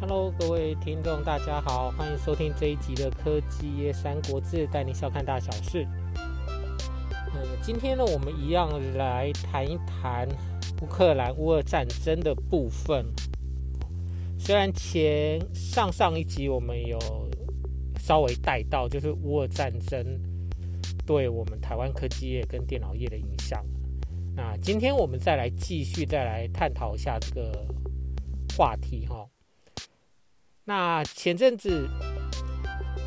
Hello，各位听众，大家好，欢迎收听这一集的《科技业三国志》，带你笑看大小事。呃，今天呢，我们一样来谈一谈乌克兰乌俄战争的部分。虽然前上上一集我们有稍微带到，就是乌俄战争对我们台湾科技业跟电脑业的影响。那今天我们再来继续再来探讨一下这个话题哈。那前阵子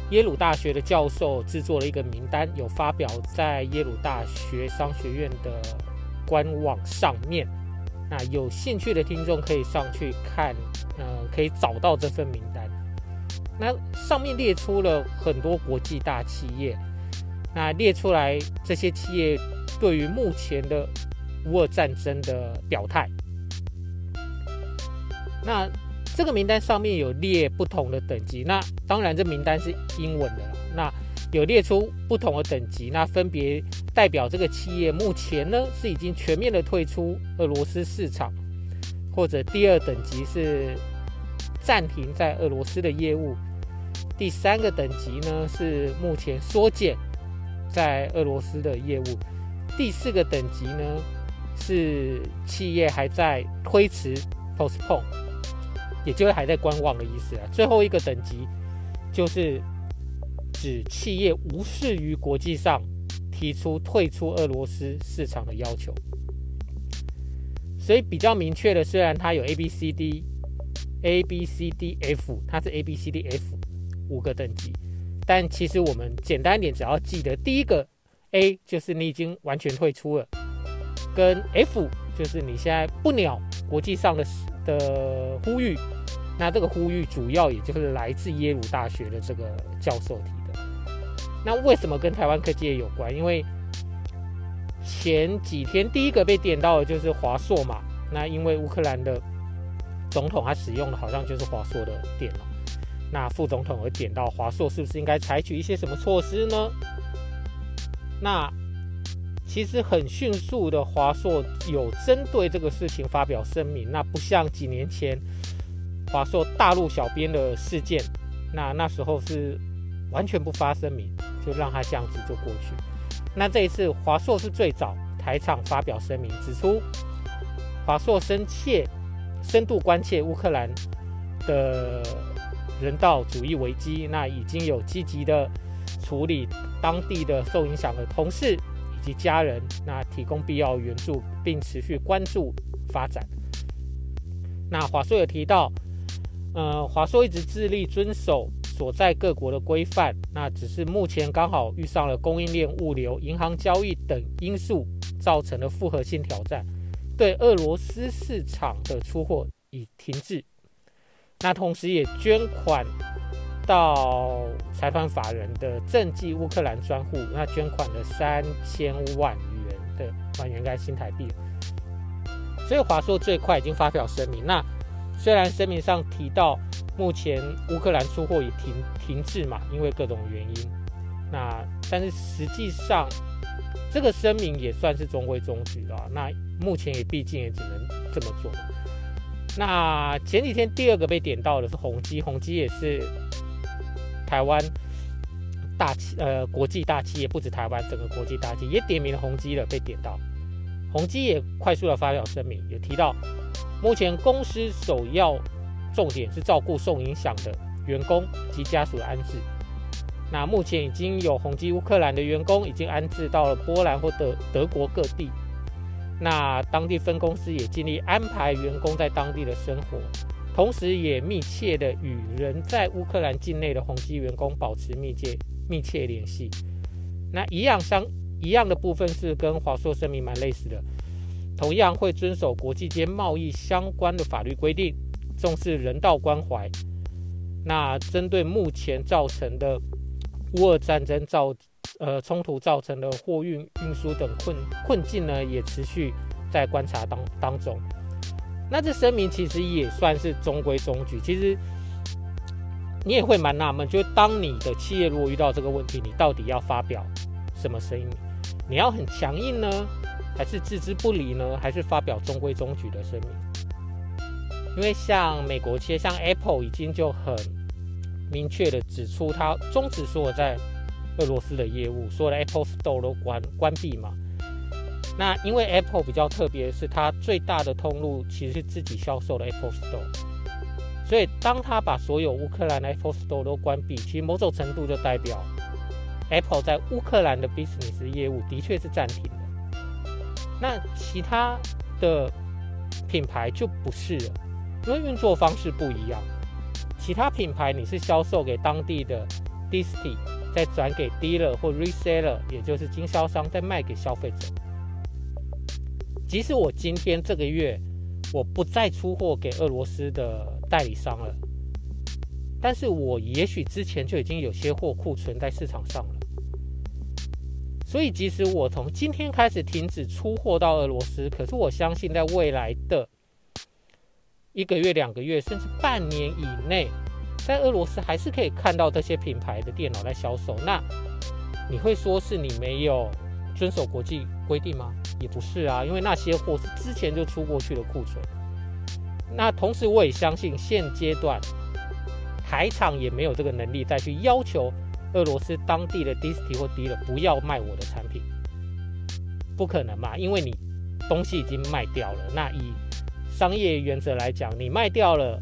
耶鲁大学的教授制作了一个名单，有发表在耶鲁大学商学院的官网上面。那有兴趣的听众可以上去看，呃，可以找到这份名单。那上面列出了很多国际大企业，那列出来这些企业对于目前的乌俄战争的表态。那这个名单上面有列不同的等级，那当然这名单是英文的了。那有列出不同的等级，那分别代表这个企业目前呢是已经全面的退出俄罗斯市场，或者第二等级是暂停在俄罗斯的业务，第三个等级呢是目前缩减在俄罗斯的业务，第四个等级呢是企业还在推迟 postpone，也就是还在观望的意思啊。最后一个等级就是。指企业无视于国际上提出退出俄罗斯市场的要求，所以比较明确的，虽然它有 A B C D A B C D F，它是 A B C D F 五个等级，但其实我们简单一点，只要记得第一个 A 就是你已经完全退出了，跟 F 就是你现在不鸟国际上的的呼吁，那这个呼吁主要也就是来自耶鲁大学的这个教授提的。那为什么跟台湾科技业有关？因为前几天第一个被点到的就是华硕嘛。那因为乌克兰的总统他使用的好像就是华硕的电脑，那副总统而点到华硕是不是应该采取一些什么措施呢？那其实很迅速的，华硕有针对这个事情发表声明。那不像几年前华硕大陆小编的事件，那那时候是完全不发声明。就让他这样子就过去。那这一次华硕是最早台厂发表声明，指出华硕深切、深度关切乌克兰的人道主义危机，那已经有积极的处理当地的受影响的同事及家人，那提供必要援助，并持续关注发展。那华硕有提到，呃，华硕一直致力遵守。所在各国的规范，那只是目前刚好遇上了供应链、物流、银行交易等因素造成的复合性挑战，对俄罗斯市场的出货已停滞。那同时也捐款到财团法人的賑济乌克兰专户，那捐款了三千万元的万元，应该新台币。所以华硕最快已经发表声明，那虽然声明上提到。目前乌克兰出货已停停滞嘛，因为各种原因。那但是实际上，这个声明也算是中规中矩了。那目前也毕竟也只能这么做。那前几天第二个被点到的是宏基，宏基也是台湾大企呃国际大企业，不止台湾整个国际大企也点名了宏基了，被点到。宏基也快速的发表声明，也提到目前公司首要。重点是照顾受影响的员工及家属的安置。那目前已经有宏基乌克兰的员工已经安置到了波兰或德德国各地。那当地分公司也尽力安排员工在当地的生活，同时也密切的与人在乌克兰境内的宏基员工保持密切密切联系。那一样相一样的部分是跟华硕声明蛮类似的，同样会遵守国际间贸易相关的法律规定。重视人道关怀。那针对目前造成的乌俄战争造呃冲突造成的货运运输等困困境呢，也持续在观察当当中。那这声明其实也算是中规中矩。其实你也会蛮纳闷，就是当你的企业如果遇到这个问题，你到底要发表什么声音？你要很强硬呢，还是置之不理呢？还是发表中规中矩的声明？因为像美国企业，像 Apple 已经就很明确的指出，它终止所有在俄罗斯的业务，所有的 Apple Store 都关关闭嘛。那因为 Apple 比较特别是，它最大的通路其实是自己销售的 Apple Store，所以当它把所有乌克兰的 Apple Store 都关闭，其实某种程度就代表 Apple 在乌克兰的 business 业务的确是暂停的。那其他的品牌就不是了。因为运作方式不一样，其他品牌你是销售给当地的 disti，再转给 dealer 或 reseller，也就是经销商，再卖给消费者。即使我今天这个月我不再出货给俄罗斯的代理商了，但是我也许之前就已经有些货库存在市场上了。所以即使我从今天开始停止出货到俄罗斯，可是我相信在未来的。一个月、两个月，甚至半年以内，在俄罗斯还是可以看到这些品牌的电脑在销售。那你会说是你没有遵守国际规定吗？也不是啊，因为那些货是之前就出过去的库存。那同时，我也相信现阶段台厂也没有这个能力再去要求俄罗斯当地的 disti 或 dealer 不要卖我的产品，不可能嘛？因为你东西已经卖掉了。那以商业原则来讲，你卖掉了，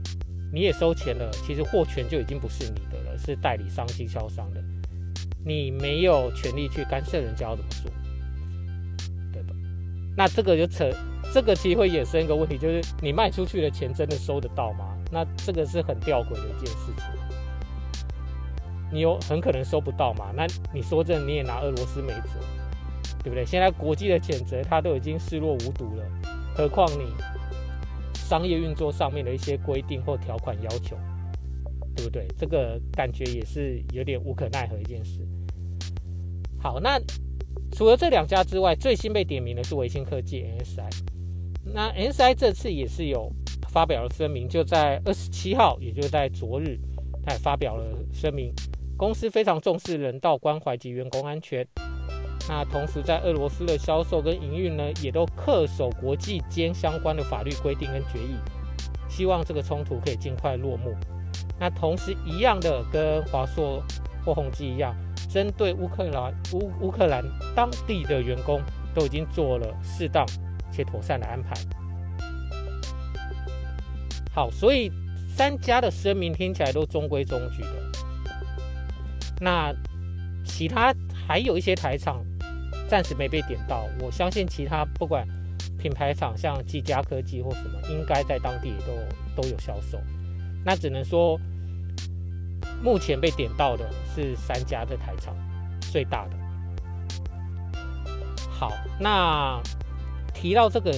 你也收钱了，其实货权就已经不是你的了，是代理商、经销商的，你没有权利去干涉人家要怎么做，那这个就扯，这个其实会衍生一个问题，就是你卖出去的钱真的收得到吗？那这个是很吊诡的一件事情，你有很可能收不到嘛？那你说这你也拿俄罗斯没辙，对不对？现在国际的谴责他都已经视若无睹了，何况你？商业运作上面的一些规定或条款要求，对不对？这个感觉也是有点无可奈何一件事。好，那除了这两家之外，最新被点名的是维星科技 NSI。那 NSI 这次也是有发表了声明，就在二十七号，也就在昨日，他也发表了声明，公司非常重视人道关怀及员工安全。那同时，在俄罗斯的销售跟营运呢，也都恪守国际间相关的法律规定跟决议，希望这个冲突可以尽快落幕。那同时，一样的跟华硕或宏基一样，针对乌克兰乌乌克兰当地的员工，都已经做了适当且妥善的安排。好，所以三家的声明听起来都中规中矩的。那其他还有一些台厂。暂时没被点到，我相信其他不管品牌厂像技嘉科技或什么，应该在当地也都都有销售。那只能说，目前被点到的是三家的台厂，最大的。好，那提到这个，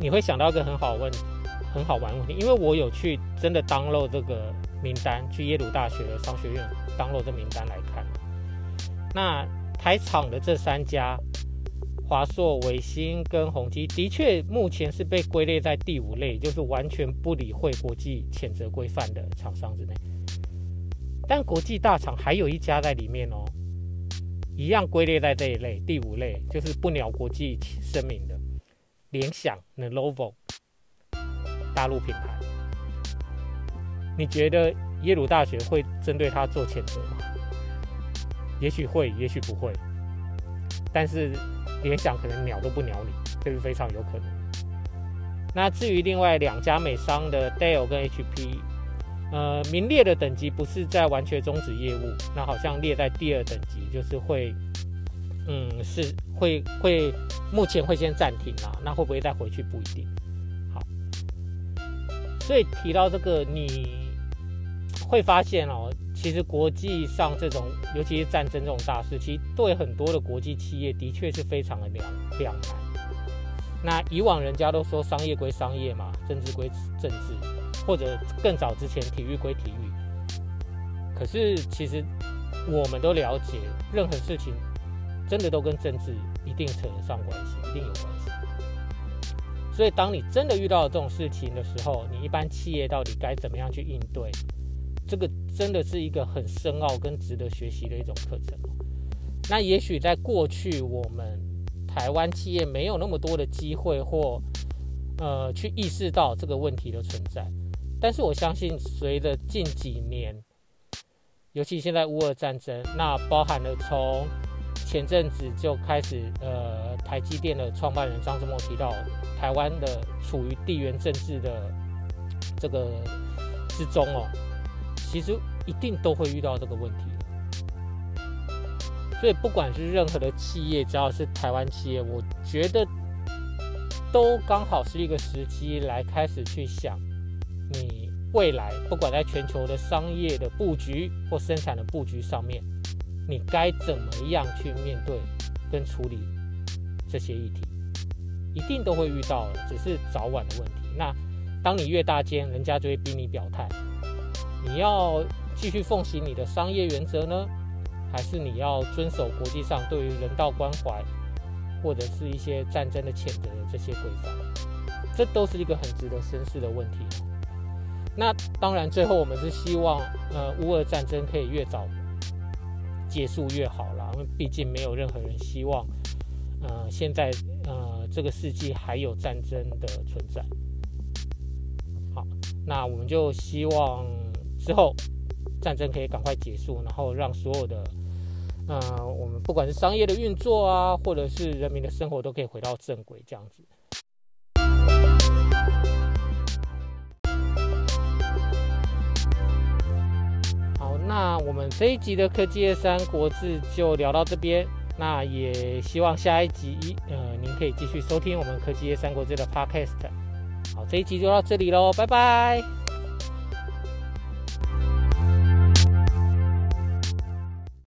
你会想到一个很好问、很好玩的问题，因为我有去真的 download 这个名单，去耶鲁大学的商学院 download 这名单来看，那。台厂的这三家，华硕、伟星跟宏基，的确目前是被归类在第五类，就是完全不理会国际谴责规范的厂商之内。但国际大厂还有一家在里面哦，一样归类在这一类第五类，就是不鸟国际声明的联想 Lenovo 大陆品牌。你觉得耶鲁大学会针对他做谴责吗？也许会，也许不会，但是联想可能鸟都不鸟你，这是非常有可能。那至于另外两家美商的 Dell 跟 HP，呃，名列的等级不是在完全终止业务，那好像列在第二等级，就是会，嗯，是会会目前会先暂停啊，那会不会再回去不一定。好，所以提到这个，你会发现哦。其实国际上这种，尤其是战争这种大事，其实对很多的国际企业的确是非常的两两难。那以往人家都说商业归商业嘛，政治归政治，或者更早之前体育归体育。可是其实我们都了解，任何事情真的都跟政治一定扯得上关系，一定有关系。所以当你真的遇到这种事情的时候，你一般企业到底该怎么样去应对？这个真的是一个很深奥跟值得学习的一种课程。那也许在过去，我们台湾企业没有那么多的机会或呃去意识到这个问题的存在。但是我相信，随着近几年，尤其现在乌俄战争，那包含了从前阵子就开始，呃，台积电的创办人张忠谋提到，台湾的处于地缘政治的这个之中哦，其实一定都会遇到这个问题。所以不管是任何的企业，只要是台湾企业，我觉得都刚好是一个时机来开始去想。你未来不管在全球的商业的布局或生产的布局上面，你该怎么样去面对跟处理这些议题，一定都会遇到，只是早晚的问题。那当你越大间，人家就会逼你表态，你要继续奉行你的商业原则呢，还是你要遵守国际上对于人道关怀或者是一些战争的谴责的这些规范？这都是一个很值得深思的问题。那当然，最后我们是希望，呃，乌俄战争可以越早结束越好啦，因为毕竟没有任何人希望，呃，现在呃这个世纪还有战争的存在。好，那我们就希望之后战争可以赶快结束，然后让所有的，呃，我们不管是商业的运作啊，或者是人民的生活都可以回到正轨，这样子。那我们这一集的科技业三国志就聊到这边，那也希望下一集呃您可以继续收听我们科技业三国志的 Podcast。好，这一集就到这里喽，拜拜。